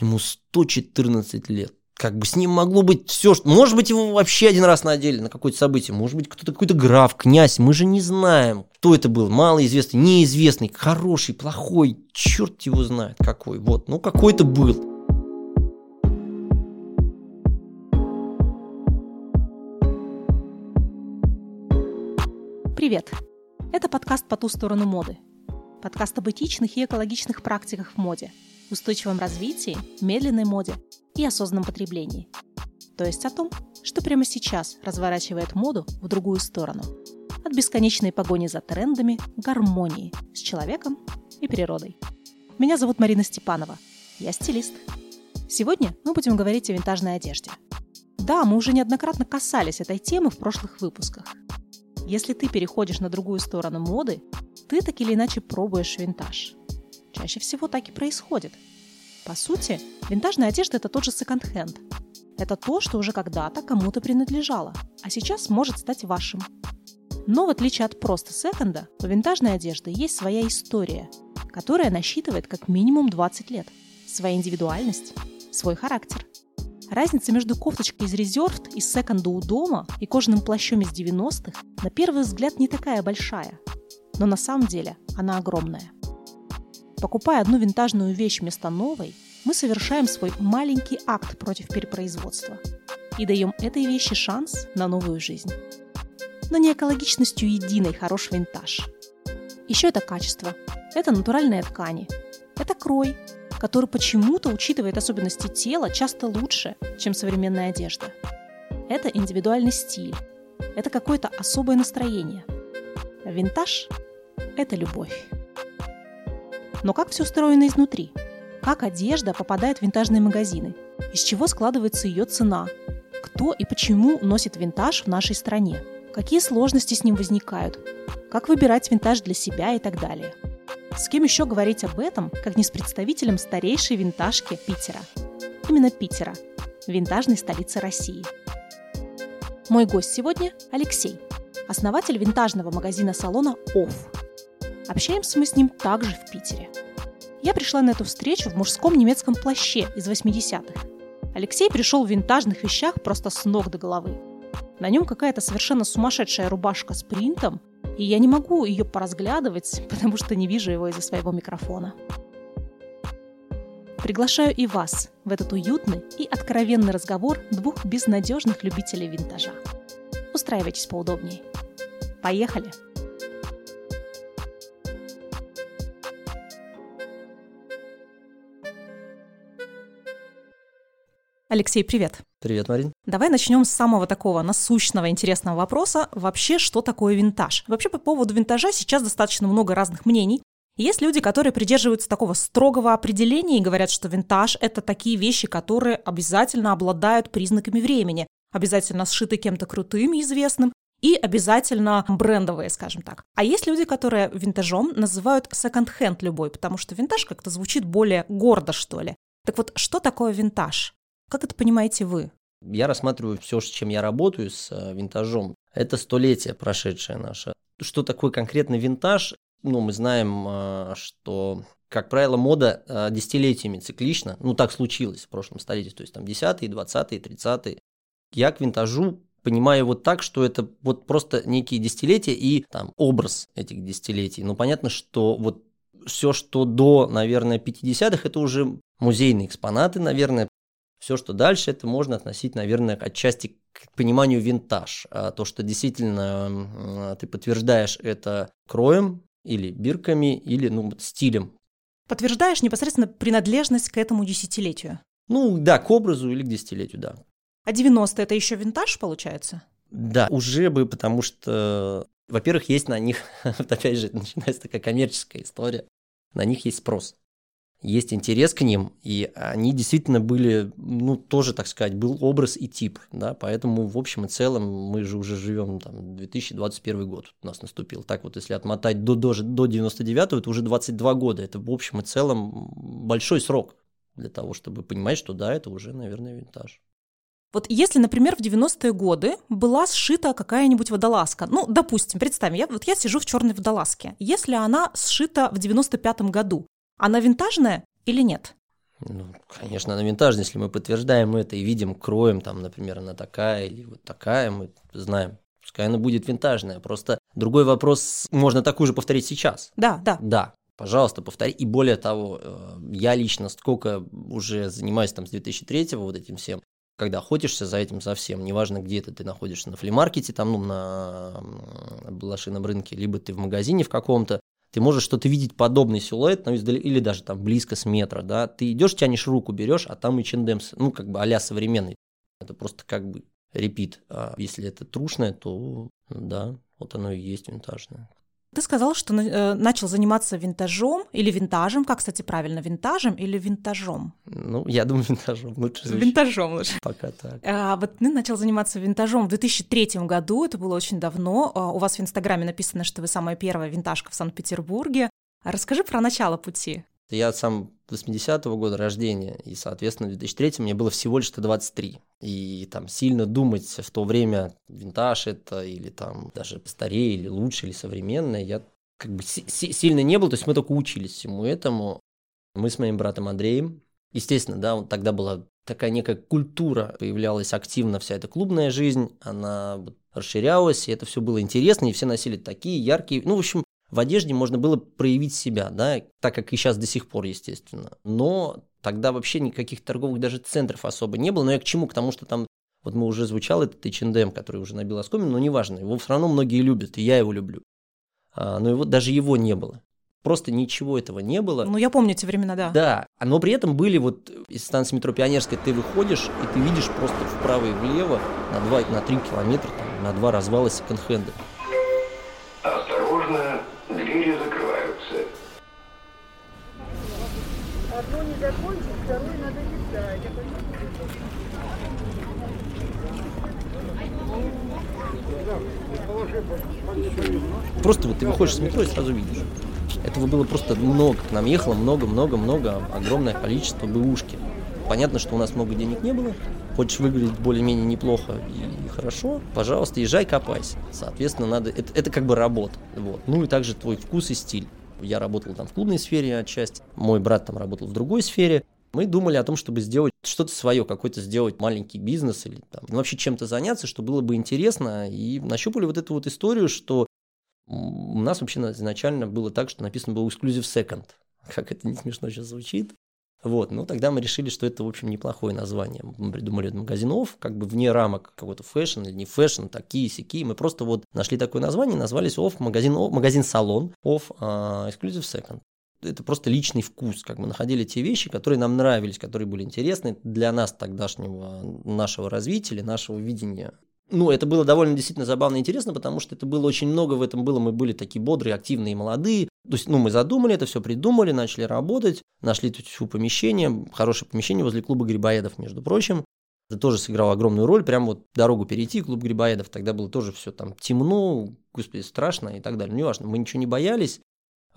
Ему 114 лет. Как бы с ним могло быть все, что... Может быть, его вообще один раз надели на какое-то событие. Может быть, кто-то какой-то граф, князь. Мы же не знаем, кто это был. Малоизвестный, неизвестный, хороший, плохой. Черт его знает какой. Вот, ну какой-то был. Привет! Это подкаст «По ту сторону моды». Подкаст об этичных и экологичных практиках в моде, устойчивом развитии, медленной моде – и осознанном потреблении. То есть о том, что прямо сейчас разворачивает моду в другую сторону. От бесконечной погони за трендами к гармонии с человеком и природой. Меня зовут Марина Степанова. Я стилист. Сегодня мы будем говорить о винтажной одежде. Да, мы уже неоднократно касались этой темы в прошлых выпусках. Если ты переходишь на другую сторону моды, ты так или иначе пробуешь винтаж. Чаще всего так и происходит – по сути, винтажная одежда – это тот же секонд-хенд. Это то, что уже когда-то кому-то принадлежало, а сейчас может стать вашим. Но в отличие от просто секонда, у винтажной одежды есть своя история, которая насчитывает как минимум 20 лет, своя индивидуальность, свой характер. Разница между кофточкой из резервд из секонда у дома и кожаным плащом из 90-х на первый взгляд не такая большая, но на самом деле она огромная. Покупая одну винтажную вещь вместо новой, мы совершаем свой маленький акт против перепроизводства и даем этой вещи шанс на новую жизнь. Но не экологичностью единой хорош винтаж. Еще это качество, это натуральные ткани, это крой, который почему-то учитывает особенности тела часто лучше, чем современная одежда. Это индивидуальный стиль, это какое-то особое настроение. Винтаж – это любовь. Но как все устроено изнутри? Как одежда попадает в винтажные магазины? Из чего складывается ее цена? Кто и почему носит винтаж в нашей стране? Какие сложности с ним возникают? Как выбирать винтаж для себя и так далее? С кем еще говорить об этом, как не с представителем старейшей винтажки Питера? Именно Питера, винтажной столицы России. Мой гость сегодня – Алексей, основатель винтажного магазина-салона «Офф», Общаемся мы с ним также в Питере. Я пришла на эту встречу в мужском немецком плаще из 80-х. Алексей пришел в винтажных вещах просто с ног до головы. На нем какая-то совершенно сумасшедшая рубашка с принтом, и я не могу ее поразглядывать, потому что не вижу его из-за своего микрофона. Приглашаю и вас в этот уютный и откровенный разговор двух безнадежных любителей винтажа. Устраивайтесь поудобнее. Поехали! Алексей, привет. Привет, Марин. Давай начнем с самого такого насущного, интересного вопроса. Вообще, что такое винтаж? Вообще, по поводу винтажа сейчас достаточно много разных мнений. Есть люди, которые придерживаются такого строгого определения и говорят, что винтаж – это такие вещи, которые обязательно обладают признаками времени, обязательно сшиты кем-то крутым и известным, и обязательно брендовые, скажем так. А есть люди, которые винтажом называют секонд-хенд любой, потому что винтаж как-то звучит более гордо, что ли. Так вот, что такое винтаж? Как это понимаете вы? Я рассматриваю все, с чем я работаю, с э, винтажом. Это столетие прошедшее наше. Что такое конкретно винтаж? Ну, мы знаем, э, что, как правило, мода э, десятилетиями циклична. Ну, так случилось в прошлом столетии. То есть там 10-е, 20-е, 30-е. Я к винтажу понимаю вот так, что это вот просто некие десятилетия и там образ этих десятилетий. Но понятно, что вот все, что до, наверное, 50-х, это уже музейные экспонаты, наверное, все, что дальше, это можно относить, наверное, отчасти к пониманию винтаж. А то, что действительно ты подтверждаешь это кроем или бирками, или ну, стилем. Подтверждаешь непосредственно принадлежность к этому десятилетию? Ну да, к образу или к десятилетию, да. А 90 это еще винтаж получается? Да, уже бы, потому что, во-первых, есть на них, опять же, начинается такая коммерческая история, на них есть спрос есть интерес к ним, и они действительно были, ну, тоже, так сказать, был образ и тип, да, поэтому в общем и целом мы же уже живем, там, 2021 год у нас наступил, так вот, если отмотать до, до, до 99-го, это уже 22 года, это в общем и целом большой срок для того, чтобы понимать, что да, это уже, наверное, винтаж. Вот если, например, в 90-е годы была сшита какая-нибудь водолазка, ну, допустим, представим, я, вот я сижу в черной водолазке, если она сшита в 95-м году, она винтажная или нет? Ну, конечно, она винтажная, если мы подтверждаем это и видим, кроем, там, например, она такая или вот такая, мы знаем, пускай она будет винтажная. Просто другой вопрос, можно такую же повторить сейчас. Да, да. Да, пожалуйста, повтори. И более того, э, я лично сколько уже занимаюсь там с 2003 вот этим всем, когда охотишься за этим совсем, неважно, где это ты находишься, на флимаркете, там, ну, на блошином рынке, либо ты в магазине в каком-то, ты можешь что-то видеть подобный силуэт, ну, издали, или даже там близко с метра, да, ты идешь, тянешь руку, берешь, а там и чендем, ну, как бы а современный. Это просто как бы репит. А если это трушное, то да, вот оно и есть винтажное. Ты сказал, что э, начал заниматься винтажом или винтажем, как, кстати, правильно, винтажем или винтажом? Ну, я думаю, винтажом лучше. Звучит. Винтажом лучше. Пока так. А, вот ты начал заниматься винтажом в 2003 году, это было очень давно. А, у вас в Инстаграме написано, что вы самая первая винтажка в Санкт-Петербурге. Расскажи про начало пути. Я сам 80-го года рождения, и, соответственно, в 2003 мне было всего лишь 23. И там сильно думать в то время, винтаж это, или там даже старее, или лучше, или современное, я как бы сильно не был, то есть мы только учились всему этому. Мы с моим братом Андреем, естественно, да, тогда была такая некая культура, появлялась активно вся эта клубная жизнь, она расширялась, и это все было интересно, и все носили такие яркие, ну, в общем, в одежде можно было проявить себя, да, так как и сейчас до сих пор, естественно. Но тогда вообще никаких торговых даже центров особо не было. Но я к чему? К тому, что там, вот мы уже звучал этот H&M, который уже набил оскомину, но неважно, его все равно многие любят, и я его люблю. А, но его, даже его не было. Просто ничего этого не было. Ну, я помню эти времена, да. Да, но при этом были вот из станции метро Пионерская ты выходишь, и ты видишь просто вправо и влево на 2, на 3 километра, там, на два развала секонд-хенда. Просто вот ты выходишь с метро и сразу видишь. Этого было просто много. К нам ехало много-много-много, огромное количество бэушки. Понятно, что у нас много денег не было. Хочешь выглядеть более-менее неплохо и хорошо, пожалуйста, езжай, копайся. Соответственно, надо... Это, это как бы работа. Вот. Ну и также твой вкус и стиль. Я работал там в клубной сфере отчасти, мой брат там работал в другой сфере. Мы думали о том, чтобы сделать что-то свое, какой-то сделать маленький бизнес или там, ну, вообще чем-то заняться, что было бы интересно. И нащупали вот эту вот историю, что у нас вообще изначально было так, что написано было exclusive second. Как это не смешно сейчас звучит. Вот, ну тогда мы решили, что это, в общем, неплохое название. Мы придумали магазинов, как бы вне рамок какого-то фэшн или не фэшн, такие сики. Мы просто вот нашли такое название, назвались off магазин, магазин салон, off uh, exclusive second. Это просто личный вкус, как мы находили те вещи, которые нам нравились, которые были интересны для нас тогдашнего нашего развития, нашего видения ну, это было довольно действительно забавно и интересно, потому что это было очень много в этом было. Мы были такие бодрые, активные, молодые. То есть, ну, мы задумали это, все придумали, начали работать, нашли тут помещение, хорошее помещение возле клуба грибоедов, между прочим. Это тоже сыграло огромную роль. Прям вот дорогу перейти, клуб грибоедов, тогда было тоже все там темно, господи, страшно и так далее. Ну, неважно, мы ничего не боялись.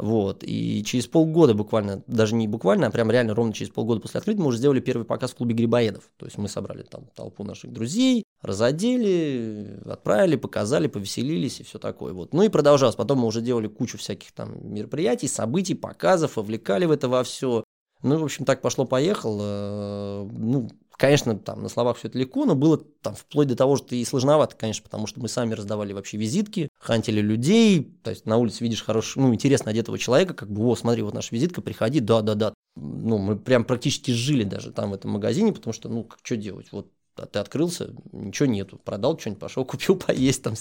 Вот, и через полгода буквально, даже не буквально, а прям реально ровно через полгода после открытия мы уже сделали первый показ в клубе грибоедов. То есть мы собрали там толпу наших друзей, разодели, отправили, показали, повеселились и все такое. Вот. Ну и продолжалось. Потом мы уже делали кучу всяких там мероприятий, событий, показов, вовлекали в это во все. Ну, в общем, так пошло-поехало. Ну, Конечно, там на словах все это легко, но было там вплоть до того, что и сложновато, конечно, потому что мы сами раздавали вообще визитки, хантили людей, то есть на улице видишь хорошего, ну, интересно одетого человека, как бы, о, смотри, вот наша визитка, приходи, да-да-да. Ну, мы прям практически жили даже там в этом магазине, потому что, ну, как что делать, вот а ты открылся, ничего нету, продал что-нибудь, пошел, купил поесть там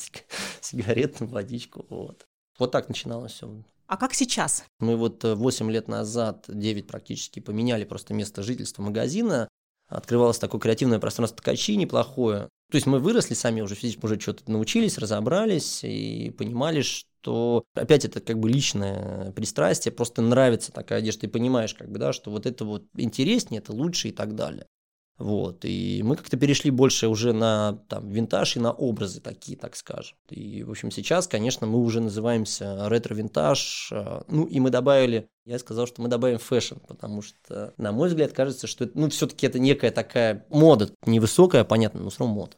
сигареты, водичку, вот. Вот так начиналось все. А как сейчас? Мы вот 8 э, лет назад, 9 практически, поменяли просто место жительства магазина открывалось такое креативное пространство Ткачи неплохое. То есть мы выросли сами уже физически, уже что-то научились, разобрались и понимали, что опять это как бы личное пристрастие, просто нравится такая одежда, ты понимаешь, как бы, да, что вот это вот интереснее, это лучше и так далее. Вот, и мы как-то перешли больше уже на там, винтаж и на образы такие, так скажем. И, в общем, сейчас, конечно, мы уже называемся ретро-винтаж. Э, ну, и мы добавили, я сказал, что мы добавим фэшн, потому что, на мой взгляд, кажется, что это, ну, все-таки это некая такая мода, невысокая, понятно, но все равно мода.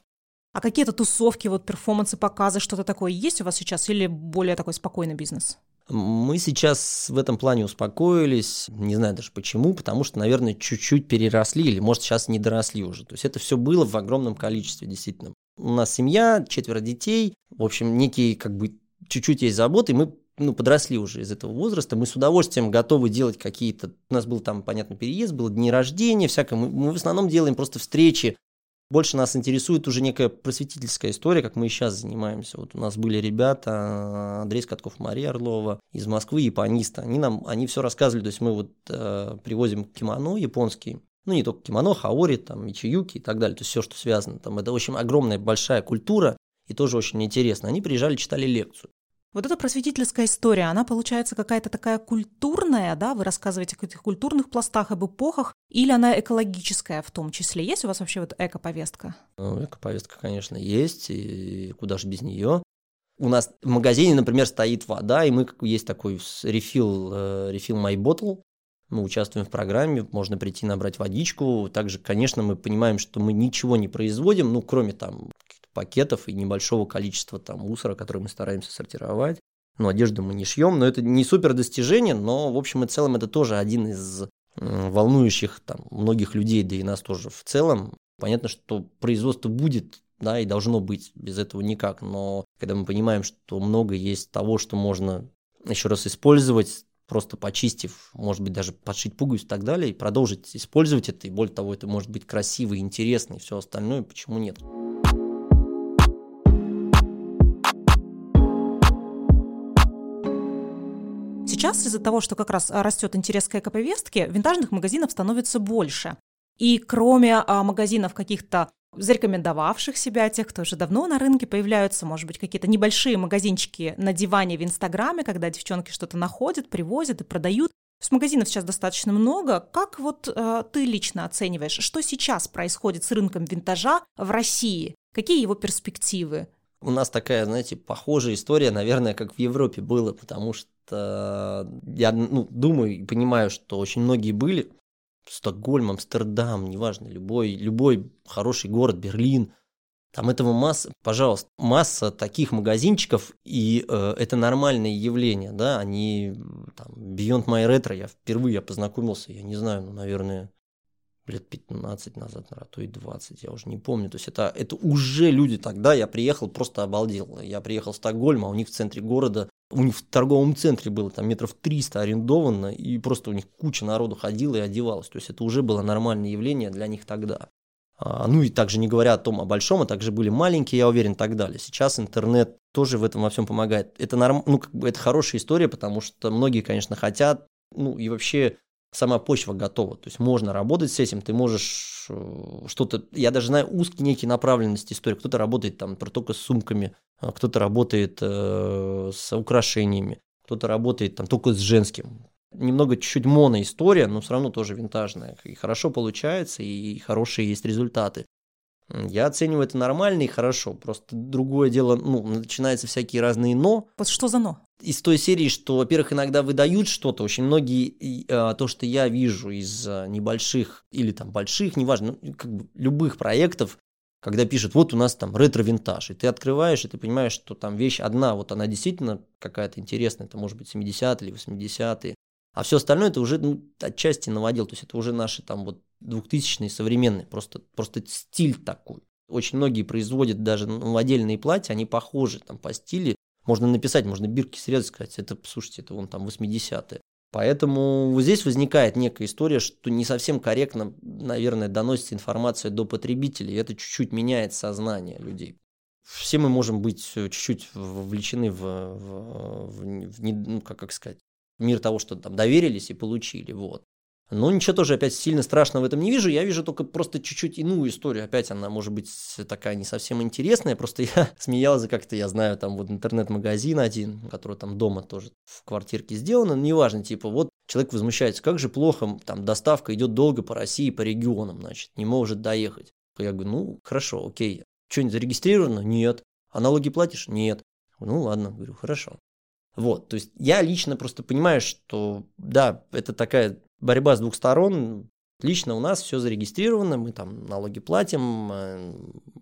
А какие-то тусовки, вот перформансы, показы, что-то такое есть у вас сейчас или более такой спокойный бизнес? Мы сейчас в этом плане успокоились, не знаю даже почему, потому что, наверное, чуть-чуть переросли или, может, сейчас не доросли уже. То есть это все было в огромном количестве, действительно. У нас семья, четверо детей, в общем, некие как бы чуть-чуть есть заботы, и мы ну, подросли уже из этого возраста, мы с удовольствием готовы делать какие-то... У нас был там, понятно, переезд, был дни рождения, всякое. Мы, мы в основном делаем просто встречи. Больше нас интересует уже некая просветительская история, как мы и сейчас занимаемся. Вот у нас были ребята, Андрей Скотков, Мария Орлова из Москвы, японисты. Они нам, они все рассказывали, то есть мы вот э, привозим кимоно японские, ну, не только кимоно, хаори, там, мичиюки и так далее, то есть все, что связано. Там, это, в общем, огромная большая культура, и тоже очень интересно. Они приезжали, читали лекцию. Вот эта просветительская история, она получается какая-то такая культурная, да, вы рассказываете о каких-то культурных пластах, об эпохах, или она экологическая в том числе? Есть у вас вообще вот эко-повестка? Ну, эко-повестка, конечно, есть, и куда же без нее. У нас в магазине, например, стоит вода, и мы есть такой рефил, э, рефил My Bottle, мы участвуем в программе, можно прийти набрать водичку. Также, конечно, мы понимаем, что мы ничего не производим, ну, кроме там пакетов и небольшого количества там мусора, который мы стараемся сортировать. Ну, одежду мы не шьем, но это не супер достижение, но в общем и целом это тоже один из волнующих там многих людей, да и нас тоже в целом. Понятно, что производство будет, да, и должно быть, без этого никак, но когда мы понимаем, что много есть того, что можно еще раз использовать, просто почистив, может быть, даже подшить пуговицу и так далее, и продолжить использовать это, и более того, это может быть красиво, интересно и все остальное, почему нет? Сейчас из-за того, что как раз а, растет интерес к эко-повестке, винтажных магазинов становится больше. И кроме а, магазинов каких-то зарекомендовавших себя, тех, кто уже давно на рынке, появляются, может быть, какие-то небольшие магазинчики на диване в Инстаграме, когда девчонки что-то находят, привозят и продают. Есть магазинов сейчас достаточно много. Как вот э, ты лично оцениваешь, что сейчас происходит с рынком винтажа в России? Какие его перспективы? У нас такая, знаете, похожая история, наверное, как в Европе было, потому что я ну, думаю и понимаю, что очень многие были. Стокгольм, Амстердам, неважно, любой, любой хороший город, Берлин. Там этого масса, пожалуйста, масса таких магазинчиков, и э, это нормальное явление, да, они, там, Beyond My Retro, я впервые я познакомился, я не знаю, ну, наверное, лет 15 назад, а то и 20, я уже не помню. То есть это, это уже люди тогда, я приехал, просто обалдел. Я приехал в Стокгольм, а у них в центре города у них в торговом центре было там метров 300 арендовано, и просто у них куча народу ходила и одевалась. То есть это уже было нормальное явление для них тогда. А, ну и также не говоря о том, о большом, а также были маленькие, я уверен, и так далее. Сейчас интернет тоже в этом во всем помогает. Это, норм... ну, как бы это хорошая история, потому что многие, конечно, хотят, ну и вообще сама почва готова. То есть можно работать с этим, ты можешь э, что-то, я даже знаю узкие некие направленности истории. Кто-то работает там только с сумками, а кто-то работает э, с украшениями, кто-то работает там только с женским. Немного чуть-чуть моноистория, но все равно тоже винтажная. И хорошо получается, и хорошие есть результаты. Я оцениваю это нормально и хорошо. Просто другое дело, ну, начинаются всякие разные но. Вот что за но? Из той серии, что, во-первых, иногда выдают что-то. Очень многие, а, то, что я вижу из а, небольших или там больших, неважно, ну, как бы любых проектов, когда пишут, вот у нас там ретро-винтаж, и ты открываешь, и ты понимаешь, что там вещь одна, вот она действительно какая-то интересная, это может быть 70-е или 80-е, а все остальное это уже ну, отчасти наводил, то есть это уже наши там вот 2000-е современные, просто, просто стиль такой. Очень многие производят даже новодельные платья, они похожи там по стилю. Можно написать, можно бирки срезать, сказать, это, слушайте, это вон там 80-е. Поэтому здесь возникает некая история, что не совсем корректно, наверное, доносится информация до потребителей. Это чуть-чуть меняет сознание людей. Все мы можем быть чуть-чуть вовлечены в, в, в, в ну, как, как сказать, мир того, что там доверились и получили. Вот. Но ничего тоже опять сильно страшного в этом не вижу. Я вижу только просто чуть-чуть иную историю. Опять она может быть такая не совсем интересная. Просто я смеялся как-то, я знаю, там вот интернет-магазин один, который там дома тоже в квартирке сделан. Но неважно, типа вот человек возмущается, как же плохо, там доставка идет долго по России, по регионам, значит, не может доехать. Я говорю, ну, хорошо, окей. Что-нибудь зарегистрировано? Нет. А налоги платишь? Нет. Ну, ладно, говорю, хорошо. Вот, то есть я лично просто понимаю, что да, это такая борьба с двух сторон. Лично у нас все зарегистрировано, мы там налоги платим, э,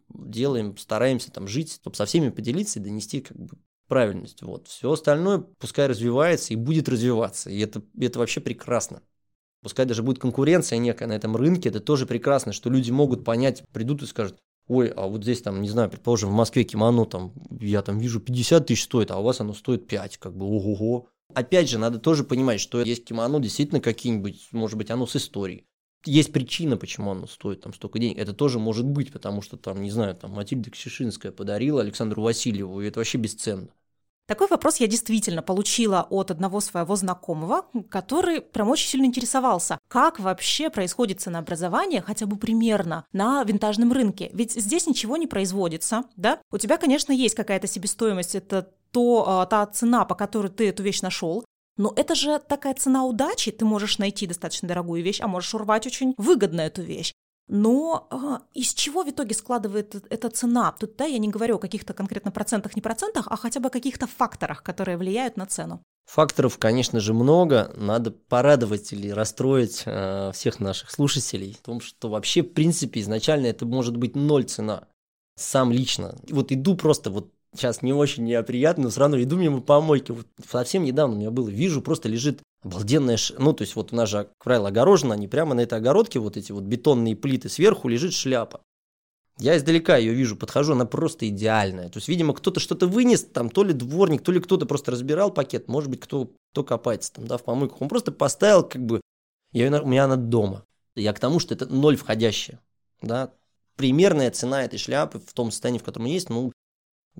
делаем, стараемся там жить, чтобы со всеми поделиться и донести как бы правильность. Вот. Все остальное пускай развивается и будет развиваться. И это, это вообще прекрасно. Пускай даже будет конкуренция некая на этом рынке, это тоже прекрасно, что люди могут понять, придут и скажут, ой, а вот здесь там, не знаю, предположим, в Москве кимоно там, я там вижу 50 тысяч стоит, а у вас оно стоит 5, как бы ого-го. Опять же, надо тоже понимать, что есть кимоно действительно какие-нибудь, может быть, оно с историей. Есть причина, почему оно стоит там столько денег. Это тоже может быть, потому что там, не знаю, там Матильда Кшишинская подарила Александру Васильеву, и это вообще бесценно. Такой вопрос я действительно получила от одного своего знакомого, который прям очень сильно интересовался, как вообще происходит ценообразование хотя бы примерно на винтажном рынке. Ведь здесь ничего не производится, да? У тебя, конечно, есть какая-то себестоимость, это то, а, та цена, по которой ты эту вещь нашел, но это же такая цена удачи. Ты можешь найти достаточно дорогую вещь, а можешь урвать очень выгодно эту вещь. Но а, из чего в итоге складывает эта цена? Тут да, я не говорю о каких-то конкретно процентах, не процентах, а хотя бы о каких-то факторах, которые влияют на цену. Факторов, конечно же, много. Надо порадовать или расстроить э, всех наших слушателей в том, что вообще, в принципе, изначально это может быть ноль цена. Сам лично. Вот иду просто вот сейчас не очень неприятно, но сразу иду мимо помойки. Вот совсем недавно у меня было, вижу, просто лежит обалденная, ш... ну, то есть вот у нас же, правило, огорожено, они прямо на этой огородке, вот эти вот бетонные плиты, сверху лежит шляпа. Я издалека ее вижу, подхожу, она просто идеальная. То есть, видимо, кто-то что-то вынес, там, то ли дворник, то ли кто-то просто разбирал пакет, может быть, кто, кто копается там, да, в помойках. Он просто поставил, как бы, я, у меня она дома. Я к тому, что это ноль входящая, да. Примерная цена этой шляпы в том состоянии, в котором есть, ну,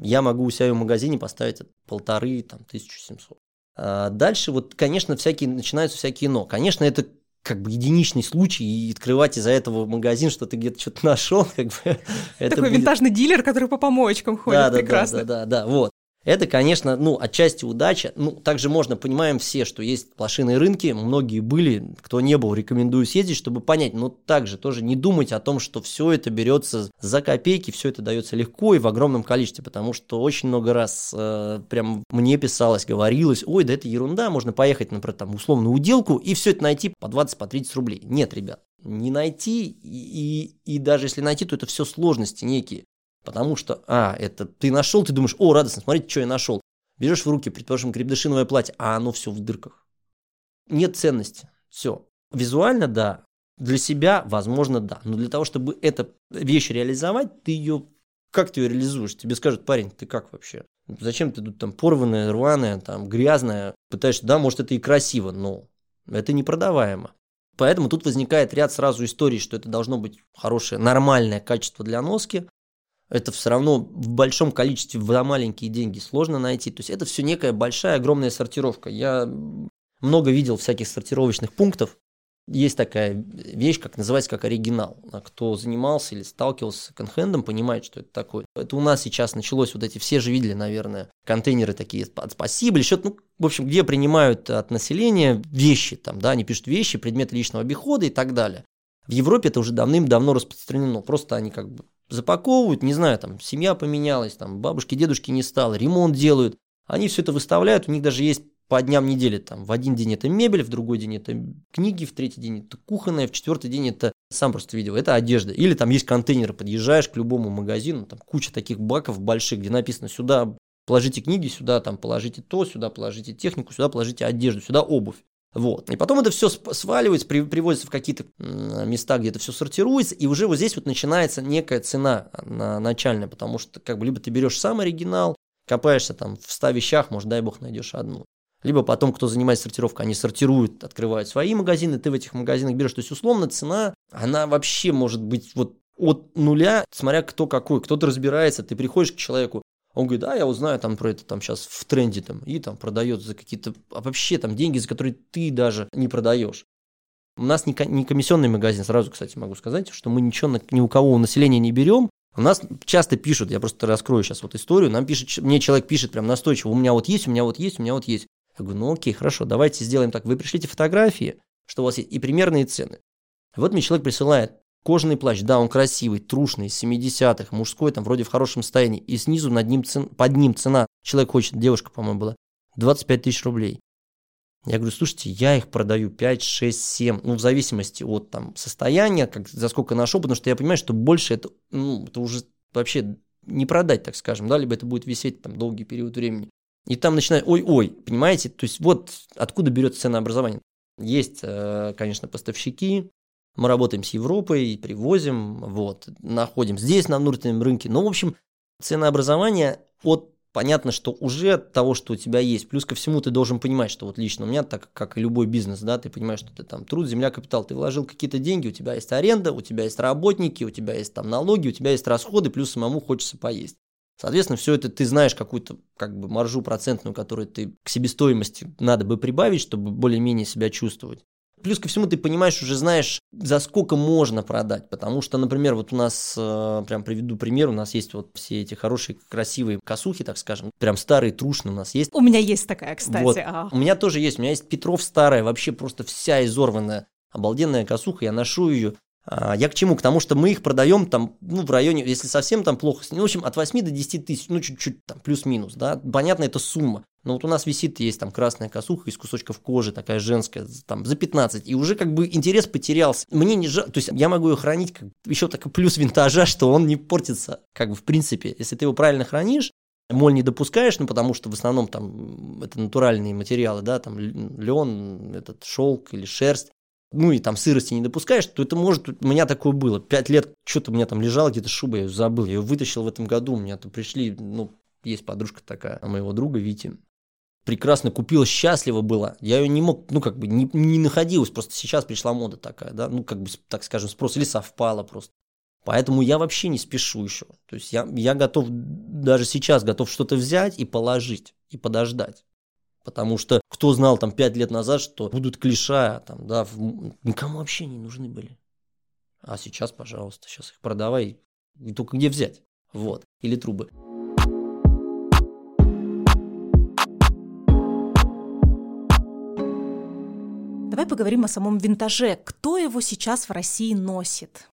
я могу у себя в магазине поставить полторы, там, 1700. А дальше вот, конечно, всякие, начинаются всякие но. Конечно, это как бы единичный случай, и открывать из-за этого магазин, что ты где-то что-то нашел, как бы... Такой будет... винтажный дилер, который по помоечкам ходит, да, да, прекрасно. Да, да, да, да, вот. Это, конечно, ну, отчасти удача. Ну, также можно, понимаем все, что есть блошиные рынки, многие были, кто не был, рекомендую съездить, чтобы понять, но также тоже не думать о том, что все это берется за копейки, все это дается легко и в огромном количестве, потому что очень много раз э, прям мне писалось, говорилось, ой, да это ерунда, можно поехать, например, там, условную уделку и все это найти по 20, по 30 рублей. Нет, ребят, не найти, и, и, и даже если найти, то это все сложности некие. Потому что, а, это ты нашел, ты думаешь, о, радостно, смотрите, что я нашел. Берешь в руки, предположим, крепдышиновое платье, а оно все в дырках. Нет ценности. Все. Визуально, да. Для себя, возможно, да. Но для того, чтобы эту вещь реализовать, ты ее... Как ты ее реализуешь? Тебе скажут, парень, ты как вообще? Зачем ты тут там порванная, рваная, там грязная? Пытаешься, да, может, это и красиво, но это непродаваемо. Поэтому тут возникает ряд сразу историй, что это должно быть хорошее, нормальное качество для носки, это все равно в большом количестве за маленькие деньги сложно найти. То есть это все некая большая, огромная сортировка. Я много видел всяких сортировочных пунктов. Есть такая вещь, как называется как оригинал. А кто занимался или сталкивался с секонд-хендом, понимает, что это такое. Это у нас сейчас началось, вот эти все же видели, наверное, контейнеры такие, спасибо, или что-то, ну, в общем, где принимают от населения вещи, там, да, они пишут вещи, предметы личного обихода и так далее. В Европе это уже давным-давно распространено, просто они как бы запаковывают, не знаю, там семья поменялась, там бабушки, дедушки не стало, ремонт делают. Они все это выставляют, у них даже есть по дням недели. Там в один день это мебель, в другой день это книги, в третий день это кухонная, в четвертый день это сам просто видел, это одежда. Или там есть контейнеры, подъезжаешь к любому магазину, там куча таких баков больших, где написано сюда положите книги, сюда там положите то, сюда положите технику, сюда положите одежду, сюда обувь. Вот. И потом это все сваливается, приводится в какие-то места, где это все сортируется, и уже вот здесь вот начинается некая цена на начальная, потому что как бы либо ты берешь сам оригинал, копаешься там в 100 вещах, может, дай бог, найдешь одну. Либо потом, кто занимается сортировкой, они сортируют, открывают свои магазины, ты в этих магазинах берешь. То есть, условно, цена, она вообще может быть вот от нуля, смотря кто какой. Кто-то разбирается, ты приходишь к человеку, он говорит, да, я узнаю там про это там сейчас в тренде там, и там продает за какие-то, а вообще там деньги, за которые ты даже не продаешь. У нас не, не комиссионный магазин, сразу, кстати, могу сказать, что мы ничего ни у кого у населения не берем. У нас часто пишут, я просто раскрою сейчас вот историю, нам пишет, мне человек пишет прям настойчиво, у меня вот есть, у меня вот есть, у меня вот есть. Я говорю, ну окей, хорошо, давайте сделаем так, вы пришлите фотографии, что у вас есть, и примерные цены. Вот мне человек присылает Кожаный плащ, да, он красивый, трушный, из 70-х, мужской, там вроде в хорошем состоянии. И снизу над ним цен, под ним цена, человек хочет, девушка, по-моему, была, 25 тысяч рублей. Я говорю, слушайте, я их продаю 5, 6, 7, ну, в зависимости от там состояния, как, за сколько нашел, потому что я понимаю, что больше это, ну, это уже вообще не продать, так скажем, да, либо это будет висеть там долгий период времени. И там начинают, ой-ой, понимаете? То есть вот откуда берется ценообразование. Есть, э, конечно, поставщики, мы работаем с Европой, привозим, вот, находим здесь на внутреннем рынке. Но, в общем, ценообразование от понятно, что уже от того, что у тебя есть, плюс ко всему ты должен понимать, что вот лично у меня, так как и любой бизнес, да, ты понимаешь, что ты там труд, земля, капитал, ты вложил какие-то деньги, у тебя есть аренда, у тебя есть работники, у тебя есть там налоги, у тебя есть расходы, плюс самому хочется поесть. Соответственно, все это ты знаешь какую-то как бы маржу процентную, которую ты к себестоимости надо бы прибавить, чтобы более-менее себя чувствовать. Плюс ко всему ты понимаешь, уже знаешь, за сколько можно продать. Потому что, например, вот у нас, э, прям приведу пример, у нас есть вот все эти хорошие, красивые косухи, так скажем, прям старые, трушные у нас есть. У меня есть такая, кстати. Вот. а. У меня тоже есть, у меня есть Петров старая, вообще просто вся изорванная, обалденная косуха, я ношу ее. А, Я к чему? К тому, что мы их продаем там, ну, в районе, если совсем там плохо, ну, в общем, от 8 до 10 тысяч, ну, чуть-чуть там, плюс-минус, да, понятно, это сумма. Но вот у нас висит, есть там красная косуха из кусочков кожи, такая женская, там, за 15, и уже как бы интерес потерялся. Мне не жаль, то есть я могу ее хранить, как еще такой плюс винтажа, что он не портится, как бы в принципе, если ты его правильно хранишь, Моль не допускаешь, ну, потому что в основном там это натуральные материалы, да, там лен, этот шелк или шерсть, ну и там сырости не допускаешь, то это может, у меня такое было, пять лет что-то у меня там лежало, где-то шуба, я ее забыл, я ее вытащил в этом году, у меня то пришли, ну, есть подружка такая моего друга Вити, прекрасно купила, счастлива была, я ее не мог, ну, как бы, не, не находилась, просто сейчас пришла мода такая, да, ну, как бы, так скажем, спрос или совпало просто. Поэтому я вообще не спешу еще. То есть я, я готов, даже сейчас готов что-то взять и положить, и подождать. Потому что кто знал там пять лет назад, что будут клиша, там, да, в- никому вообще не нужны были. А сейчас, пожалуйста, сейчас их продавай, и только где взять. Вот. Или трубы. Давай поговорим о самом винтаже. Кто его сейчас в России носит?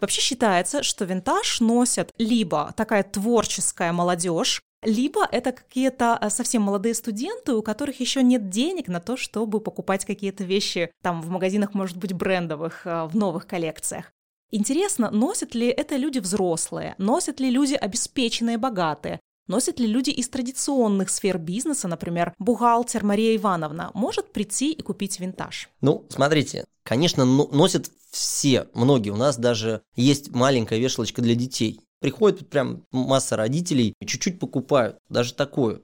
Вообще считается, что винтаж носят либо такая творческая молодежь, либо это какие-то а, совсем молодые студенты, у которых еще нет денег на то, чтобы покупать какие-то вещи там в магазинах, может быть, брендовых, а, в новых коллекциях. Интересно, носят ли это люди взрослые, носят ли люди обеспеченные, богатые, носят ли люди из традиционных сфер бизнеса, например, бухгалтер Мария Ивановна, может прийти и купить винтаж? Ну, смотрите, конечно, но- носят все, многие. У нас даже есть маленькая вешалочка для детей. Приходит прям масса родителей, чуть-чуть покупают, даже такое.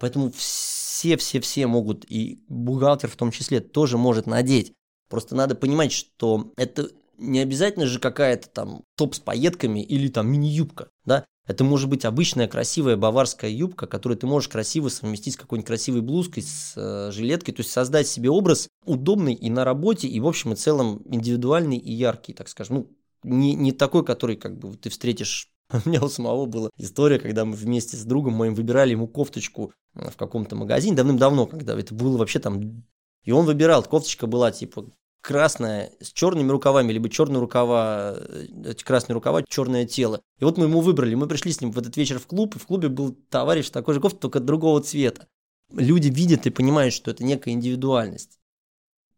Поэтому все-все-все могут, и бухгалтер в том числе, тоже может надеть. Просто надо понимать, что это не обязательно же какая-то там топ с пайетками или там мини-юбка, да? Это может быть обычная красивая баварская юбка, которую ты можешь красиво совместить с какой-нибудь красивой блузкой, с э, жилеткой, то есть создать себе образ удобный и на работе, и в общем и целом индивидуальный и яркий, так скажем. Ну, не, не такой, который как бы ты встретишь. У меня у самого была история, когда мы вместе с другом моим выбирали ему кофточку э, в каком-то магазине давным-давно, когда это было вообще там... И он выбирал, кофточка была типа красная с черными рукавами, либо черные рукава, э, красные рукава, черное тело. И вот мы ему выбрали, мы пришли с ним в этот вечер в клуб, и в клубе был товарищ такой же кофте, только другого цвета. Люди видят и понимают, что это некая индивидуальность.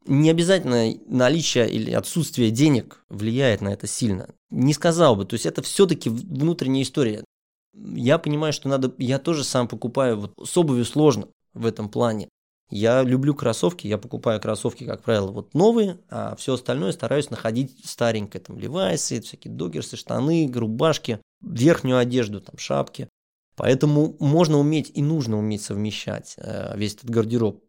Не обязательно наличие или отсутствие денег влияет на это сильно. Не сказал бы. То есть это все-таки внутренняя история. Я понимаю, что надо... Я тоже сам покупаю. Вот с обувью сложно в этом плане. Я люблю кроссовки, я покупаю кроссовки, как правило, вот новые, а все остальное стараюсь находить старенькое, там, левайсы, всякие догерсы, штаны, рубашки, верхнюю одежду, там, шапки. Поэтому можно уметь и нужно уметь совмещать э, весь этот гардероб.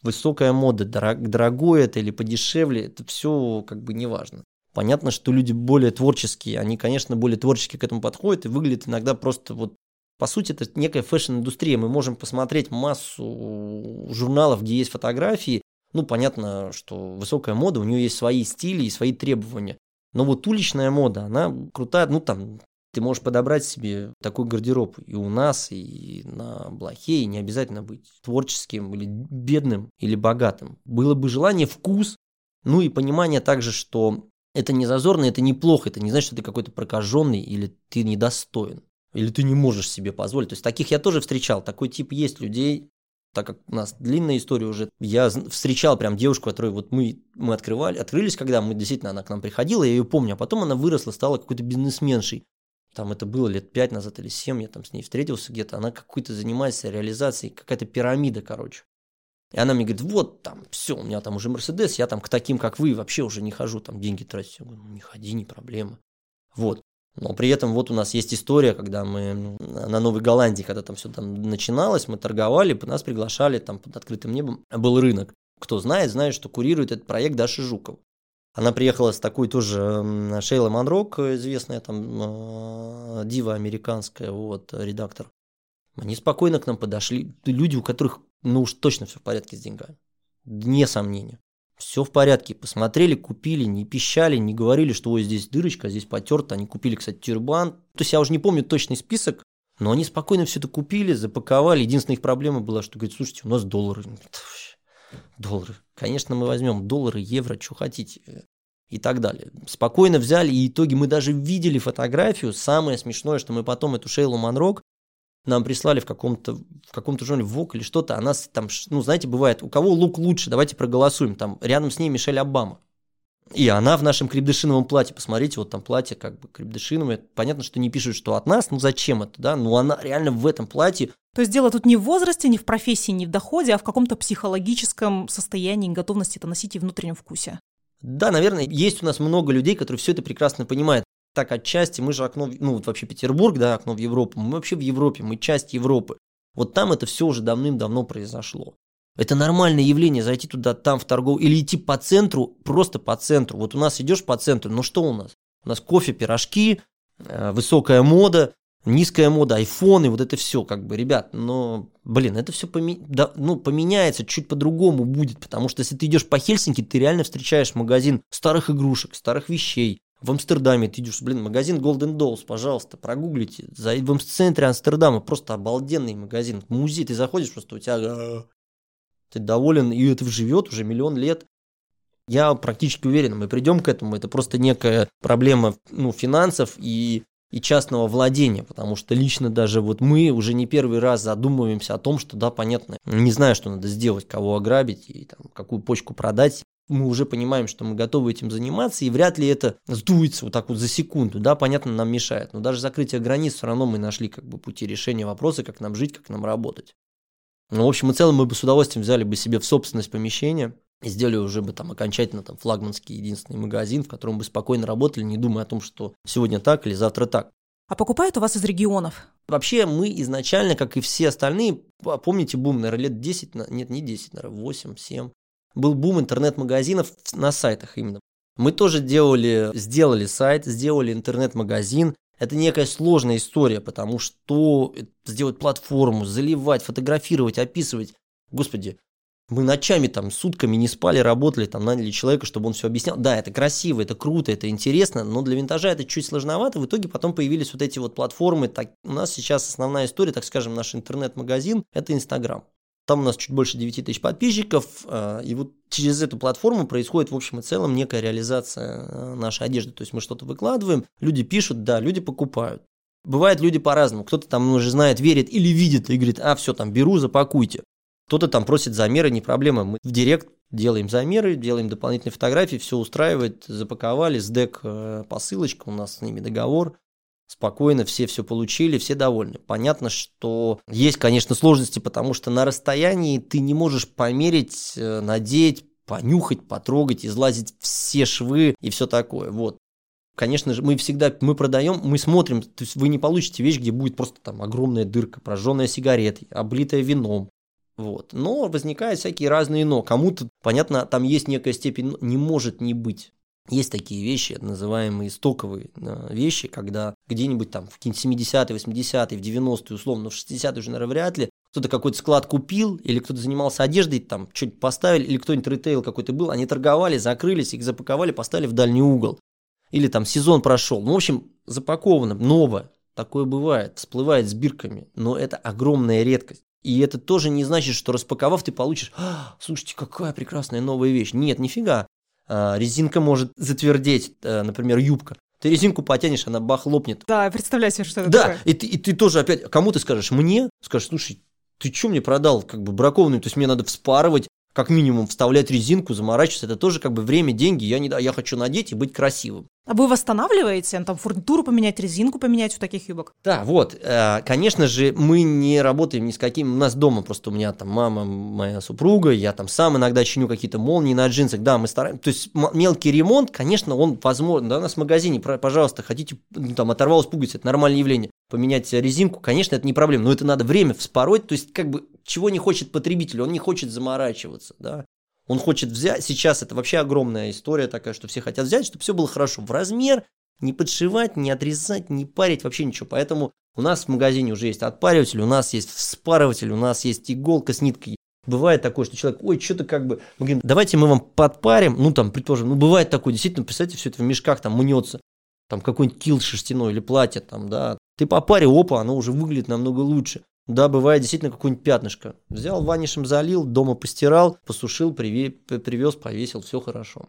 Высокая мода, дорог, дорогое это или подешевле, это все как бы не важно. Понятно, что люди более творческие, они, конечно, более творчески к этому подходят и выглядят иногда просто вот по сути, это некая фэшн-индустрия. Мы можем посмотреть массу журналов, где есть фотографии. Ну, понятно, что высокая мода, у нее есть свои стили и свои требования. Но вот уличная мода, она крутая. Ну, там, ты можешь подобрать себе такой гардероб и у нас, и на блохе, и не обязательно быть творческим или бедным, или богатым. Было бы желание, вкус, ну и понимание также, что это не зазорно, это неплохо, это не значит, что ты какой-то прокаженный или ты недостоин или ты не можешь себе позволить. То есть таких я тоже встречал, такой тип есть людей, так как у нас длинная история уже, я встречал прям девушку, которую вот мы, мы открывали, открылись, когда мы действительно, она к нам приходила, я ее помню, а потом она выросла, стала какой-то бизнесменшей. там это было лет пять назад или семь, я там с ней встретился где-то, она какой-то занимается реализацией, какая-то пирамида, короче. И она мне говорит, вот там, все, у меня там уже Мерседес, я там к таким, как вы, вообще уже не хожу, там деньги тратить. Я говорю, ну не ходи, не проблема. Вот. Но при этом вот у нас есть история, когда мы на Новой Голландии, когда там все там начиналось, мы торговали, нас приглашали там под открытым небом, был рынок. Кто знает, знает, что курирует этот проект Даша Жукова. Она приехала с такой тоже Шейла Манрок, известная там э, дива американская, вот, редактор. Они спокойно к нам подошли. Люди, у которых, ну уж точно все в порядке с деньгами. Не сомнения. Все в порядке. Посмотрели, купили, не пищали, не говорили, что ой, здесь дырочка, здесь потерто. Они купили, кстати, тюрбан. То есть я уже не помню точный список, но они спокойно все это купили, запаковали. Единственная их проблема была, что говорит, слушайте, у нас доллары. Доллары. Конечно, мы возьмем доллары, евро, что хотите и так далее. Спокойно взяли, и в итоге мы даже видели фотографию. Самое смешное, что мы потом эту Шейлу Манрок нам прислали в каком-то в каком-то журнале ВОК или что-то, она там, ну, знаете, бывает, у кого лук лучше, давайте проголосуем, там рядом с ней Мишель Обама. И она в нашем крепдышиновом платье, посмотрите, вот там платье как бы крепдышиновое, понятно, что не пишут, что от нас, ну зачем это, да, ну она реально в этом платье. То есть дело тут не в возрасте, не в профессии, не в доходе, а в каком-то психологическом состоянии, готовности это носить и внутреннем вкусе. Да, наверное, есть у нас много людей, которые все это прекрасно понимают. Так отчасти мы же окно, ну вот вообще Петербург, да, окно в Европу, мы вообще в Европе, мы часть Европы. Вот там это все уже давным-давно произошло. Это нормальное явление, зайти туда, там в торговую, или идти по центру, просто по центру. Вот у нас идешь по центру, ну что у нас? У нас кофе, пирожки, э, высокая мода, низкая мода, айфоны, вот это все, как бы, ребят, но, блин, это все поме... да, ну, поменяется, чуть по-другому будет, потому что если ты идешь по Хельсинки, ты реально встречаешь магазин старых игрушек, старых вещей, в Амстердаме ты идешь, блин, магазин Golden Dolls, пожалуйста, прогуглите. За, в центре Амстердама просто обалденный магазин. Музей ты заходишь, просто у тебя... А, ты доволен, и это живет уже миллион лет. Я практически уверен, мы придем к этому. Это просто некая проблема ну, финансов и, и частного владения, потому что лично даже вот мы уже не первый раз задумываемся о том, что да, понятно, не знаю, что надо сделать, кого ограбить и там, какую почку продать мы уже понимаем, что мы готовы этим заниматься, и вряд ли это сдуется вот так вот за секунду, да, понятно, нам мешает. Но даже закрытие границ все равно мы нашли как бы пути решения вопроса, как нам жить, как нам работать. Ну, в общем и целом, мы бы с удовольствием взяли бы себе в собственность помещение и сделали уже бы там окончательно там флагманский единственный магазин, в котором бы спокойно работали, не думая о том, что сегодня так или завтра так. А покупают у вас из регионов? Вообще мы изначально, как и все остальные, помните бум, наверное, лет 10, нет, не 10, наверное, 8, 7, был бум интернет-магазинов на сайтах именно. Мы тоже делали, сделали сайт, сделали интернет-магазин. Это некая сложная история, потому что сделать платформу, заливать, фотографировать, описывать. Господи, мы ночами там сутками не спали, работали, там наняли человека, чтобы он все объяснял. Да, это красиво, это круто, это интересно, но для винтажа это чуть сложновато. В итоге потом появились вот эти вот платформы. Так, у нас сейчас основная история, так скажем, наш интернет-магазин – это Инстаграм. Там у нас чуть больше 9 тысяч подписчиков, а, и вот через эту платформу происходит в общем и целом некая реализация а, нашей одежды. То есть мы что-то выкладываем, люди пишут, да, люди покупают. Бывает люди по-разному. Кто-то там уже знает, верит или видит и говорит, а, все, там, беру, запакуйте. Кто-то там просит замеры, не проблема. Мы в директ делаем замеры, делаем дополнительные фотографии, все устраивает, запаковали, сдек э, посылочка, у нас с ними договор спокойно, все все получили, все довольны. Понятно, что есть, конечно, сложности, потому что на расстоянии ты не можешь померить, э, надеть, понюхать, потрогать, излазить все швы и все такое. Вот. Конечно же, мы всегда, мы продаем, мы смотрим, то есть вы не получите вещь, где будет просто там огромная дырка, прожженная сигаретой, облитая вином. Вот. Но возникают всякие разные но. Кому-то, понятно, там есть некая степень, не может не быть. Есть такие вещи, называемые стоковые э, вещи, когда где-нибудь там в 70-е, 80-е, в 90-е, условно, но в 60-е уже, наверное, вряд ли, кто-то какой-то склад купил, или кто-то занимался одеждой, там что-нибудь поставили, или кто-нибудь ритейл какой-то был, они торговали, закрылись, их запаковали, поставили в дальний угол. Или там сезон прошел. Ну, в общем, запаковано, новое. Такое бывает, всплывает с бирками, но это огромная редкость. И это тоже не значит, что распаковав, ты получишь, а, слушайте, какая прекрасная новая вещь. Нет, нифига. А, резинка может затвердеть, э, например, юбка. Ты резинку потянешь, она бах лопнет. Да, представляю себе, что это да, такое. Да, и ты, и ты тоже опять, кому ты скажешь, мне? Скажешь, слушай, ты что мне продал, как бы бракованную, то есть мне надо вспарывать, как минимум вставлять резинку, заморачиваться, это тоже как бы время, деньги, я, не, я хочу надеть и быть красивым. А вы восстанавливаете, там, фурнитуру поменять, резинку поменять у таких юбок? Да, вот, э, конечно же, мы не работаем ни с каким, у нас дома просто у меня там мама, моя супруга, я там сам иногда чиню какие-то молнии на джинсах, да, мы стараемся, то есть мелкий ремонт, конечно, он возможен, да, у нас в магазине, пожалуйста, хотите, ну, там, оторвалась пуговица, это нормальное явление, поменять резинку, конечно, это не проблема, но это надо время вспороть, то есть как бы чего не хочет потребитель, он не хочет заморачиваться, да, он хочет взять, сейчас это вообще огромная история такая, что все хотят взять, чтобы все было хорошо, в размер, не подшивать, не отрезать, не парить, вообще ничего. Поэтому у нас в магазине уже есть отпариватель, у нас есть вспарыватель, у нас есть иголка с ниткой. Бывает такое, что человек, ой, что-то как бы, мы говорим, давайте мы вам подпарим, ну там, предположим, ну бывает такое, действительно, представьте, все это в мешках там мнется, там какой-нибудь кил шерстяной или платье там, да, ты попарил, опа, оно уже выглядит намного лучше. Да, бывает действительно какое-нибудь пятнышко. Взял ванишем, залил, дома постирал, посушил, привез, повесил, все хорошо.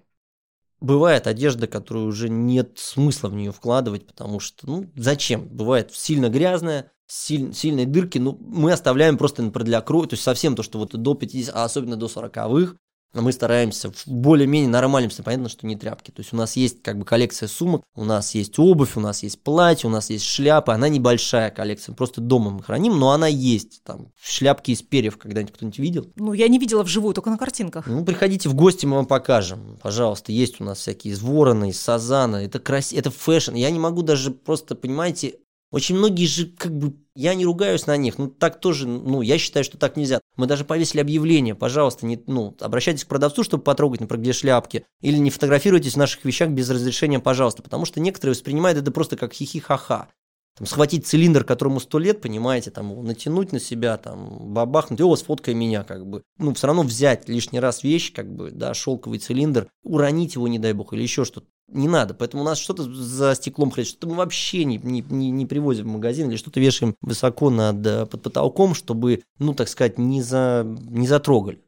Бывает одежда, которую уже нет смысла в нее вкладывать, потому что, ну, зачем? Бывает сильно грязная, силь, сильные дырки, ну, мы оставляем просто, например, для крови, то есть совсем то, что вот до 50, а особенно до 40-х, мы стараемся в более-менее нормальном, понятно, что не тряпки. То есть у нас есть как бы коллекция сумок, у нас есть обувь, у нас есть платье, у нас есть шляпа. Она небольшая коллекция, просто дома мы храним, но она есть. Там шляпки из перьев когда-нибудь кто-нибудь видел? Ну, я не видела вживую, только на картинках. Ну, приходите в гости, мы вам покажем. Пожалуйста, есть у нас всякие из ворона, из фазана. Это красиво, это фэшн. Я не могу даже просто, понимаете, очень многие же как бы я не ругаюсь на них, ну так тоже, ну я считаю, что так нельзя. Мы даже повесили объявление, пожалуйста, не, ну обращайтесь к продавцу, чтобы потрогать, например, где шляпки, или не фотографируйтесь в наших вещах без разрешения, пожалуйста, потому что некоторые воспринимают это просто как хихи-ха-ха. Там, схватить цилиндр, которому сто лет, понимаете, там, натянуть на себя, там, бабахнуть, о, сфоткай меня, как бы. Ну, все равно взять лишний раз вещь, как бы, да, шелковый цилиндр, уронить его, не дай бог, или еще что-то не надо. Поэтому у нас что-то за стеклом хранится, что-то мы вообще не, не, не, не привозим в магазин или что-то вешаем высоко над, э, под потолком, чтобы, ну, так сказать, не, за, не затрогали.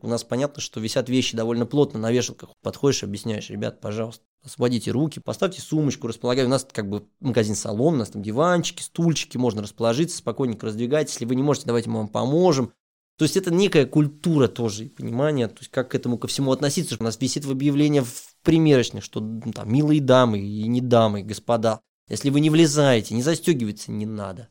У нас понятно, что висят вещи довольно плотно на вешалках. Подходишь, объясняешь, ребят, пожалуйста, освободите руки, поставьте сумочку, располагайте. У нас как бы магазин-салон, у нас там диванчики, стульчики, можно расположиться, спокойненько раздвигать. Если вы не можете, давайте мы вам поможем. То есть это некая культура тоже, понимание, то есть как к этому ко всему относиться. У нас висит в объявлении в примерочных, что ну, там милые дамы и не дамы, господа. Если вы не влезаете, не застегиваться не надо.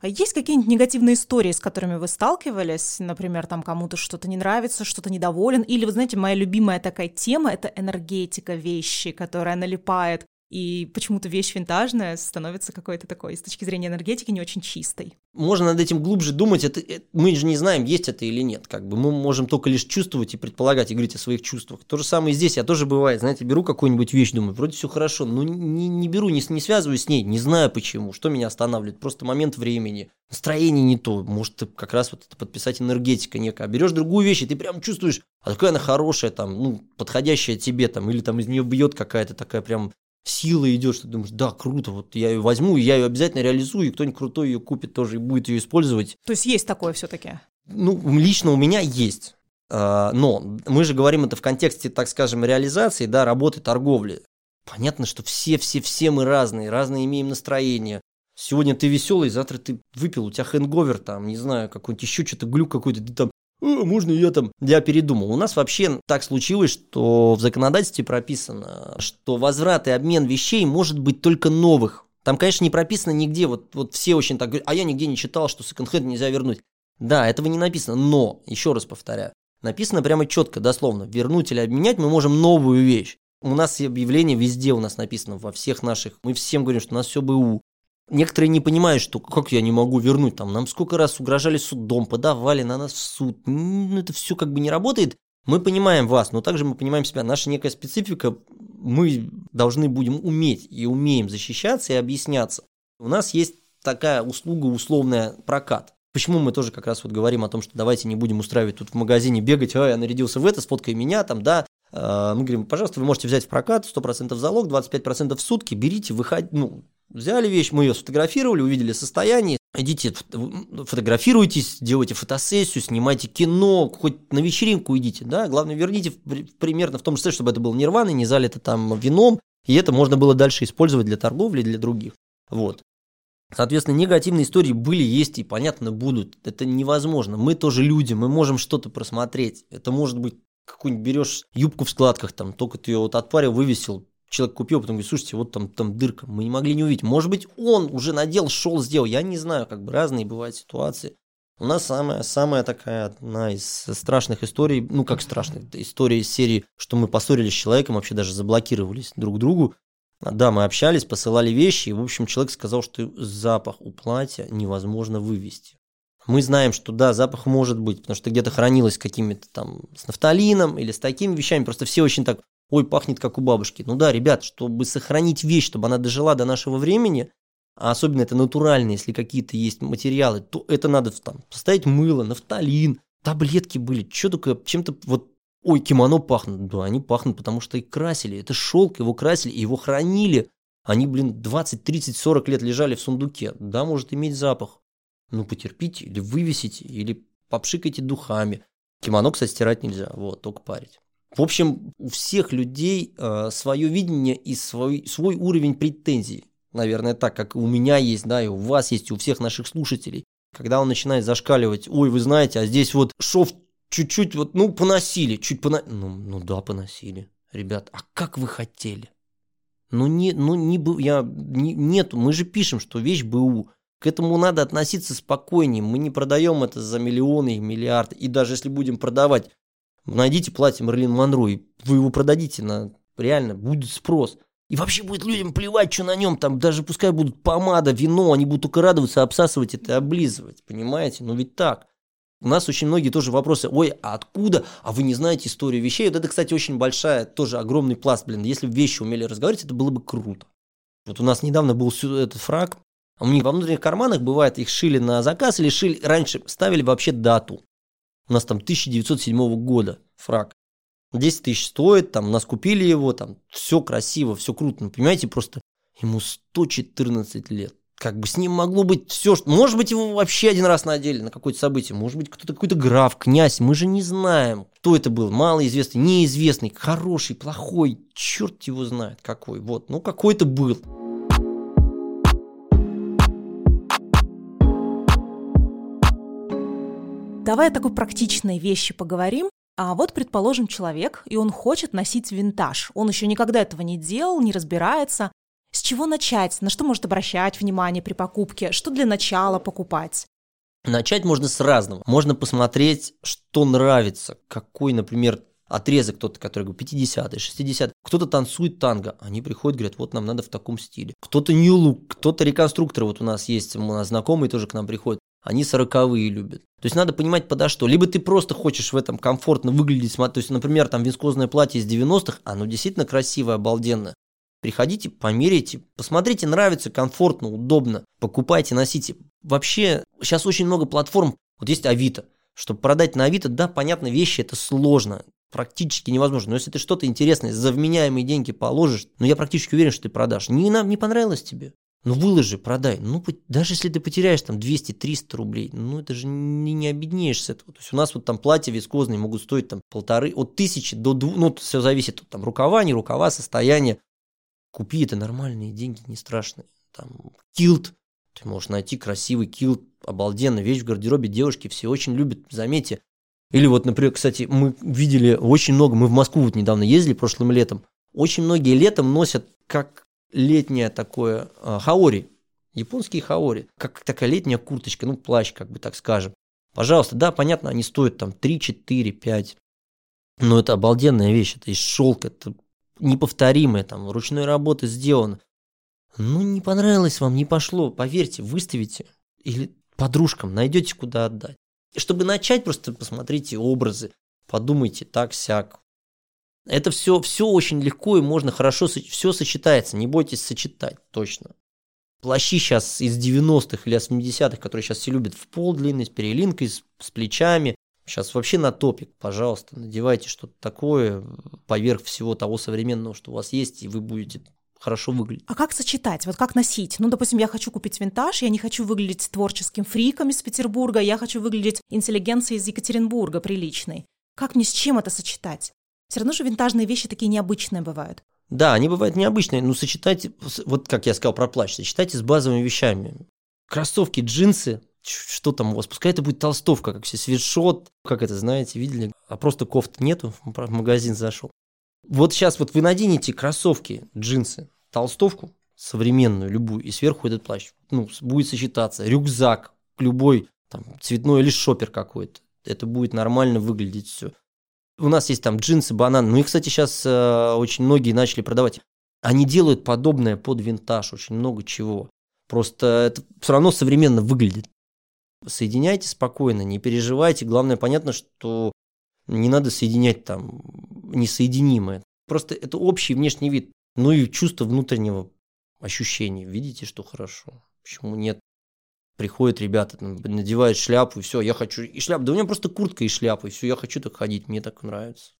А есть какие-нибудь негативные истории, с которыми вы сталкивались? Например, там кому-то что-то не нравится, что-то недоволен? Или, вы знаете, моя любимая такая тема — это энергетика вещи, которая налипает и почему-то вещь винтажная становится какой-то такой, с точки зрения энергетики, не очень чистой. Можно над этим глубже думать, это, это, мы же не знаем, есть это или нет. Как бы мы можем только лишь чувствовать и предполагать, и говорить о своих чувствах. То же самое и здесь, я тоже бывает, знаете, беру какую-нибудь вещь, думаю, вроде все хорошо, но не, не беру, не, не связываюсь с ней, не знаю почему, что меня останавливает, просто момент времени, настроение не то, может как раз вот это подписать энергетика некая. Берешь другую вещь, и ты прям чувствуешь, а какая она хорошая, там, ну, подходящая тебе, там, или там из нее бьет какая-то такая прям сила идет, что ты думаешь, да, круто, вот я ее возьму, я ее обязательно реализую, и кто-нибудь крутой ее купит тоже и будет ее использовать. То есть есть такое все-таки? Ну, лично у меня есть. А, но мы же говорим это в контексте, так скажем, реализации, да, работы, торговли. Понятно, что все-все-все мы разные, разные имеем настроение. Сегодня ты веселый, завтра ты выпил, у тебя хэнговер, там, не знаю, какой-нибудь еще что-то, глюк какой-то, ты там можно я там, я передумал. У нас вообще так случилось, что в законодательстве прописано, что возврат и обмен вещей может быть только новых. Там, конечно, не прописано нигде, вот, вот все очень так говорят, а я нигде не читал, что секонд-хенд нельзя вернуть. Да, этого не написано, но, еще раз повторяю, написано прямо четко, дословно, вернуть или обменять мы можем новую вещь. У нас объявление везде у нас написано, во всех наших, мы всем говорим, что у нас все БУ. Некоторые не понимают, что как я не могу вернуть, там нам сколько раз угрожали судом, подавали на нас в суд, ну, это все как бы не работает. Мы понимаем вас, но также мы понимаем себя. Наша некая специфика, мы должны будем уметь и умеем защищаться и объясняться. У нас есть такая услуга, условная прокат. Почему мы тоже как раз вот говорим о том, что давайте не будем устраивать тут в магазине бегать, а я нарядился в это, сфоткай меня там, да. А, мы говорим, пожалуйста, вы можете взять в прокат 100% залог, 25% в сутки, берите, выходите, ну, Взяли вещь, мы ее сфотографировали, увидели состояние. Идите, фотографируйтесь, делайте фотосессию, снимайте кино, хоть на вечеринку идите, да. Главное, верните примерно в том числе, чтобы это было не рваный, не залито там вином, и это можно было дальше использовать для торговли, для других. Вот. Соответственно, негативные истории были, есть и, понятно, будут. Это невозможно. Мы тоже люди, мы можем что-то просмотреть. Это может быть какую-нибудь берешь юбку в складках, там, только ты ее вот отпарил, вывесил, человек купил, потом говорит, слушайте, вот там, там дырка, мы не могли не увидеть. Может быть, он уже надел, шел, сделал, я не знаю, как бы разные бывают ситуации. У нас самая, самая такая одна из страшных историй, ну как страшных, история из серии, что мы поссорились с человеком, вообще даже заблокировались друг другу. Да, мы общались, посылали вещи, и, в общем, человек сказал, что запах у платья невозможно вывести. Мы знаем, что да, запах может быть, потому что где-то хранилось какими-то там с нафталином или с такими вещами. Просто все очень так, ой, пахнет как у бабушки. Ну да, ребят, чтобы сохранить вещь, чтобы она дожила до нашего времени, а особенно это натуральные, если какие-то есть материалы, то это надо там поставить мыло, нафталин, таблетки были, что только чем-то вот ой, кимоно пахнут. Да, они пахнут, потому что их красили. Это шелк, его красили, его хранили. Они, блин, 20, 30, 40 лет лежали в сундуке. Да, может иметь запах. Ну, потерпите, или вывесите, или попшикайте духами. Кимоно, кстати, стирать нельзя, вот, только парить. В общем, у всех людей э, свое видение и свой, свой уровень претензий. Наверное, так, как у меня есть, да, и у вас есть, и у всех наших слушателей. Когда он начинает зашкаливать, ой, вы знаете, а здесь вот шов чуть-чуть вот, ну, поносили, чуть пона... Ну, ну да, поносили. Ребят, а как вы хотели? Ну, не, ну, не, я, не, нет, мы же пишем, что вещь БУ. К этому надо относиться спокойнее. Мы не продаем это за миллионы и миллиарды. И даже если будем продавать, найдите платье Мерлин Монро, и вы его продадите на реально, будет спрос. И вообще будет людям плевать, что на нем, там даже пускай будут помада, вино, они будут только радоваться, обсасывать это и облизывать, понимаете? Ну ведь так. У нас очень многие тоже вопросы, ой, а откуда? А вы не знаете историю вещей? Вот это, кстати, очень большая, тоже огромный пласт, блин. Если бы вещи умели разговаривать, это было бы круто. Вот у нас недавно был этот фраг, а у них во внутренних карманах бывает, их шили на заказ или шили, раньше ставили вообще дату. У нас там 1907 года фраг. 10 тысяч стоит, там, нас купили его, там, все красиво, все круто. Ну, понимаете, просто ему 114 лет как бы с ним могло быть все, что... Может быть, его вообще один раз надели на какое-то событие. Может быть, кто-то какой-то граф, князь. Мы же не знаем, кто это был. Малоизвестный, неизвестный, хороший, плохой. Черт его знает какой. Вот, ну какой-то был. Давай о такой практичной вещи поговорим. А вот, предположим, человек, и он хочет носить винтаж. Он еще никогда этого не делал, не разбирается. С чего начать? На что может обращать внимание при покупке? Что для начала покупать? Начать можно с разного. Можно посмотреть, что нравится. Какой, например, отрезок кто-то, который говорит 50-й, 60 Кто-то танцует танго. Они приходят, говорят, вот нам надо в таком стиле. Кто-то look, кто-то реконструктор. Вот у нас есть, у нас знакомые тоже к нам приходят. Они сороковые любят. То есть надо понимать подо что. Либо ты просто хочешь в этом комфортно выглядеть. То есть, например, там вискозное платье из 90-х, оно действительно красивое, обалденное. Приходите, померяйте, посмотрите, нравится, комфортно, удобно, покупайте, носите. Вообще, сейчас очень много платформ, вот есть Авито, чтобы продать на Авито, да, понятно, вещи это сложно, практически невозможно. Но если ты что-то интересное за вменяемые деньги положишь, ну я практически уверен, что ты продашь. Не, нам не понравилось тебе. Ну выложи, продай. Ну даже если ты потеряешь там 200-300 рублей, ну это же не, не обеднеешь с этого. То есть у нас вот там платья вискозные могут стоить там полторы, от тысячи до двух, ну все зависит от там рукава, не рукава, состояние. Купи это нормальные деньги, не страшные. Там килт, ты можешь найти красивый килт, обалденная вещь в гардеробе девушки, все очень любят, заметьте. Или вот, например, кстати, мы видели очень много, мы в Москву вот недавно ездили прошлым летом, очень многие летом носят как летнее такое э, хаори, японские хаори, как такая летняя курточка, ну плащ, как бы так скажем. Пожалуйста, да, понятно, они стоят там 3, 4, 5, но это обалденная вещь, это из шелка, это неповторимое, там, ручной работы сделано. Ну, не понравилось вам, не пошло, поверьте, выставите. Или подружкам найдете, куда отдать. Чтобы начать, просто посмотрите образы, подумайте так-сяк. Это все, все очень легко и можно хорошо, все сочетается, не бойтесь сочетать, точно. Плащи сейчас из 90-х или 80-х, которые сейчас все любят в пол длинный, с перелинкой, с, с плечами, Сейчас вообще на топик, пожалуйста, надевайте что-то такое поверх всего того современного, что у вас есть, и вы будете хорошо выглядеть. А как сочетать? Вот как носить? Ну, допустим, я хочу купить винтаж, я не хочу выглядеть творческим фриком из Петербурга, я хочу выглядеть интеллигенцией из Екатеринбурга приличной. Как мне с чем это сочетать? Все равно же винтажные вещи такие необычные бывают. Да, они бывают необычные, но сочетайте, вот как я сказал про плащ, сочетайте с базовыми вещами. Кроссовки, джинсы, что там у вас? Пускай это будет толстовка, как все, свитшот, как это, знаете, видели? А просто кофт нету, в магазин зашел. Вот сейчас вот вы наденете кроссовки, джинсы, толстовку современную, любую, и сверху этот плащ. Ну, будет сочетаться. Рюкзак, любой, там, цветной или шопер какой-то. Это будет нормально выглядеть все. У нас есть там джинсы, бананы. Ну, их, кстати, сейчас э, очень многие начали продавать. Они делают подобное под винтаж, очень много чего. Просто это все равно современно выглядит. Соединяйте спокойно, не переживайте. Главное, понятно, что не надо соединять там несоединимое. Просто это общий внешний вид. Ну и чувство внутреннего ощущения. Видите, что хорошо. Почему нет? Приходят ребята, надевают шляпу, и все, я хочу и шляпу. Да у меня просто куртка и шляпа, и все, я хочу так ходить, мне так нравится.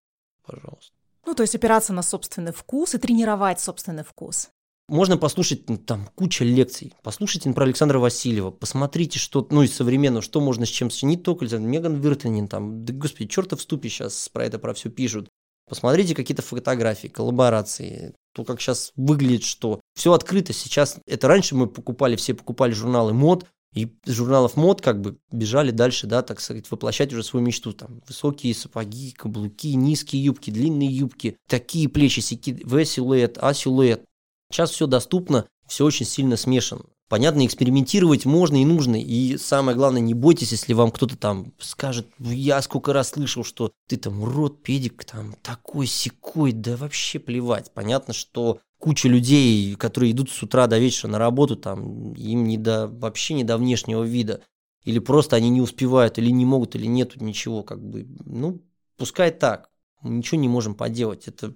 Пожалуйста. Ну, то есть опираться на собственный вкус и тренировать собственный вкус. Можно послушать там куча лекций. Послушайте про Александра Васильева, посмотрите, что, ну, из современного, что можно с чем не только Александр, Меган Виртанин, там, да, господи, чертов ступе сейчас про это, про все пишут. Посмотрите какие-то фотографии, коллаборации, то, как сейчас выглядит, что все открыто сейчас. Это раньше мы покупали, все покупали журналы мод, и из журналов мод как бы бежали дальше, да, так сказать, воплощать уже свою мечту. Там высокие сапоги, каблуки, низкие юбки, длинные юбки, такие плечи, сики, В-силуэт, А-силуэт. Сейчас все доступно, все очень сильно смешано. Понятно, экспериментировать можно и нужно. И самое главное, не бойтесь, если вам кто-то там скажет, я сколько раз слышал, что ты там урод, педик, там такой секой, да вообще плевать. Понятно, что куча людей, которые идут с утра до вечера на работу, там им не до, вообще не до внешнего вида. Или просто они не успевают, или не могут, или нету ничего, как бы. Ну, пускай так. Мы ничего не можем поделать. Это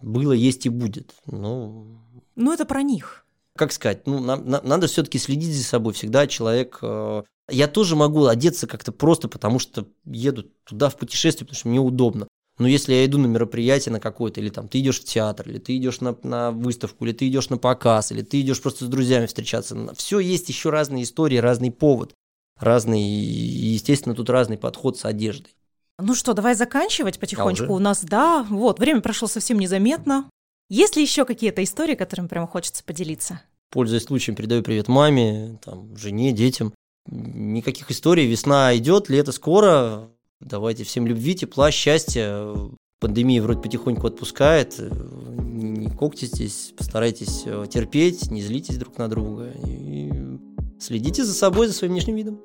было, есть и будет. Но... Ну, это про них как сказать, ну, нам, нам, надо все-таки следить за собой. Всегда человек... Э, я тоже могу одеться как-то просто, потому что еду туда в путешествие, потому что мне удобно. Но если я иду на мероприятие на какое-то, или там ты идешь в театр, или ты идешь на, на выставку, или ты идешь на показ, или ты идешь просто с друзьями встречаться, все есть еще разные истории, разный повод, разный, и, естественно, тут разный подход с одеждой. Ну что, давай заканчивать потихонечку. А У нас, да, вот, время прошло совсем незаметно. Есть ли еще какие-то истории, которыми прямо хочется поделиться? Пользуясь случаем, передаю привет маме, там, жене, детям. Никаких историй. Весна идет, лето скоро. Давайте всем любви, тепла, счастья. Пандемия вроде потихоньку отпускает. Не коктитесь, постарайтесь э, терпеть, не злитесь друг на друга. И следите за собой, за своим внешним видом.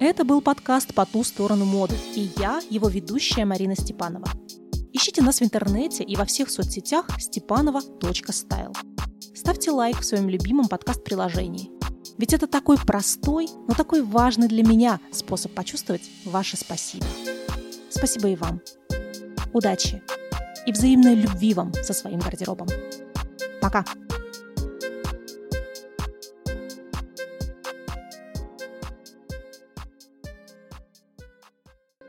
Это был подкаст «По ту сторону моды» и я, его ведущая Марина Степанова. Ищите нас в интернете и во всех соцсетях stepanova.style. Ставьте лайк в своем любимом подкаст-приложении. Ведь это такой простой, но такой важный для меня способ почувствовать ваше спасибо. Спасибо и вам. Удачи и взаимной любви вам со своим гардеробом. Пока!